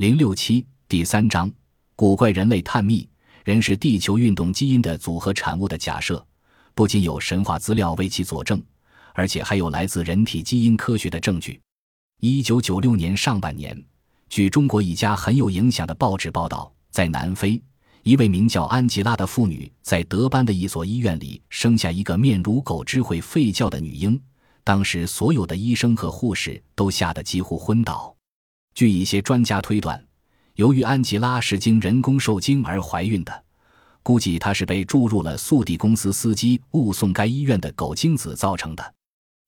零六七第三章：古怪人类探秘。人是地球运动基因的组合产物的假设，不仅有神话资料为其佐证，而且还有来自人体基因科学的证据。一九九六年上半年，据中国一家很有影响的报纸报道，在南非，一位名叫安吉拉的妇女在德班的一所医院里生下一个面如狗只会吠叫的女婴。当时，所有的医生和护士都吓得几乎昏倒。据一些专家推断。由于安吉拉是经人工受精而怀孕的，估计她是被注入了速递公司司机误送该医院的狗精子造成的。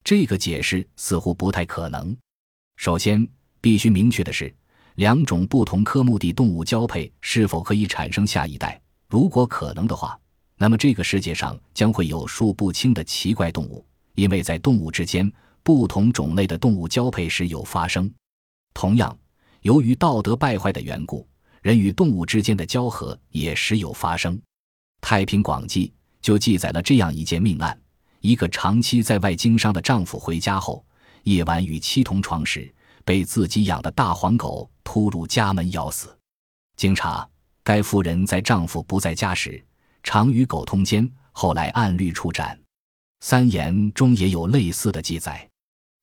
这个解释似乎不太可能。首先，必须明确的是，两种不同科目的动物交配是否可以产生下一代？如果可能的话，那么这个世界上将会有数不清的奇怪动物，因为在动物之间，不同种类的动物交配时有发生。同样。由于道德败坏的缘故，人与动物之间的交合也时有发生。《太平广记》就记载了这样一件命案：一个长期在外经商的丈夫回家后，夜晚与妻同床时，被自己养的大黄狗突入家门咬死。经查，该妇人在丈夫不在家时，常与狗通奸，后来按律处斩。三言中也有类似的记载。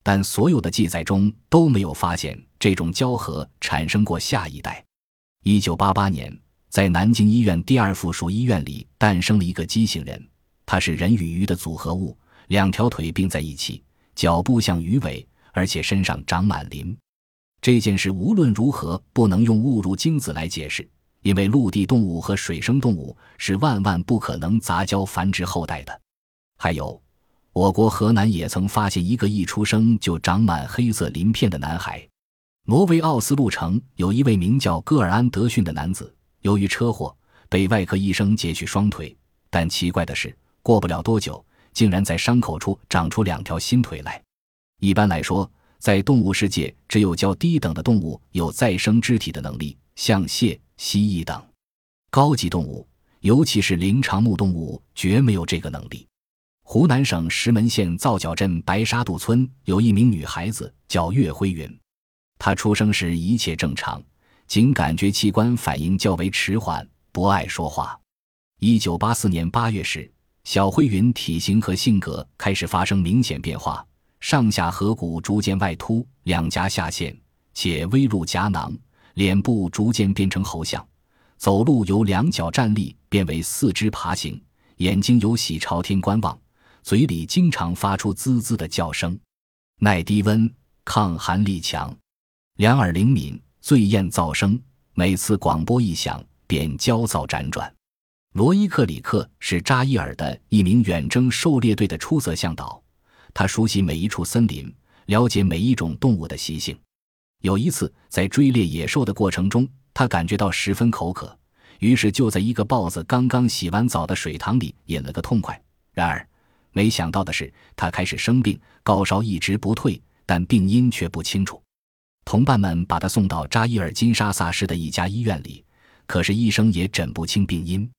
但所有的记载中都没有发现这种交合产生过下一代。一九八八年，在南京医院第二附属医院里诞生了一个畸形人，他是人与鱼的组合物，两条腿并在一起，脚部像鱼尾，而且身上长满鳞。这件事无论如何不能用误入精子来解释，因为陆地动物和水生动物是万万不可能杂交繁殖后代的。还有。我国河南也曾发现一个一出生就长满黑色鳞片的男孩。挪威奥斯陆城有一位名叫戈尔安德逊的男子，由于车祸被外科医生截去双腿，但奇怪的是，过不了多久，竟然在伤口处长出两条新腿来。一般来说，在动物世界，只有较低等的动物有再生肢体的能力，像蟹、蜥蜴等；高级动物，尤其是灵长目动物，绝没有这个能力。湖南省石门县皂角镇白沙渡村有一名女孩子叫岳辉云，她出生时一切正常，仅感觉器官反应较为迟缓，不爱说话。一九八四年八月时，小辉云体型和性格开始发生明显变化，上下颌骨逐渐外凸，两颊下陷，且微入颊囊，脸部逐渐变成猴相，走路由两脚站立变为四肢爬行，眼睛由喜朝天观望。嘴里经常发出滋滋的叫声，耐低温，抗寒力强，两耳灵敏，最厌噪声。每次广播一响，便焦躁辗转。罗伊克里克是扎伊尔的一名远征狩猎队的出色向导，他熟悉每一处森林，了解每一种动物的习性。有一次在追猎野兽的过程中，他感觉到十分口渴，于是就在一个豹子刚刚洗完澡的水塘里饮了个痛快。然而，没想到的是，他开始生病，高烧一直不退，但病因却不清楚。同伴们把他送到扎伊尔金沙萨市的一家医院里，可是医生也诊不清病因。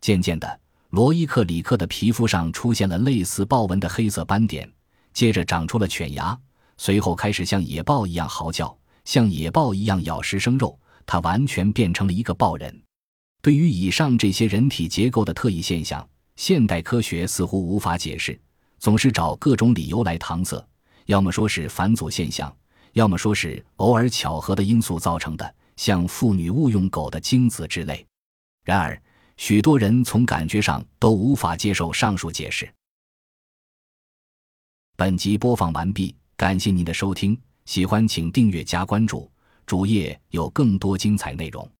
渐渐的，罗伊克里克的皮肤上出现了类似豹纹的黑色斑点，接着长出了犬牙，随后开始像野豹一样嚎叫，像野豹一样咬食生肉。他完全变成了一个豹人。对于以上这些人体结构的特异现象，现代科学似乎无法解释，总是找各种理由来搪塞，要么说是返祖现象，要么说是偶尔巧合的因素造成的，像妇女误用狗的精子之类。然而，许多人从感觉上都无法接受上述解释。本集播放完毕，感谢您的收听，喜欢请订阅加关注，主页有更多精彩内容。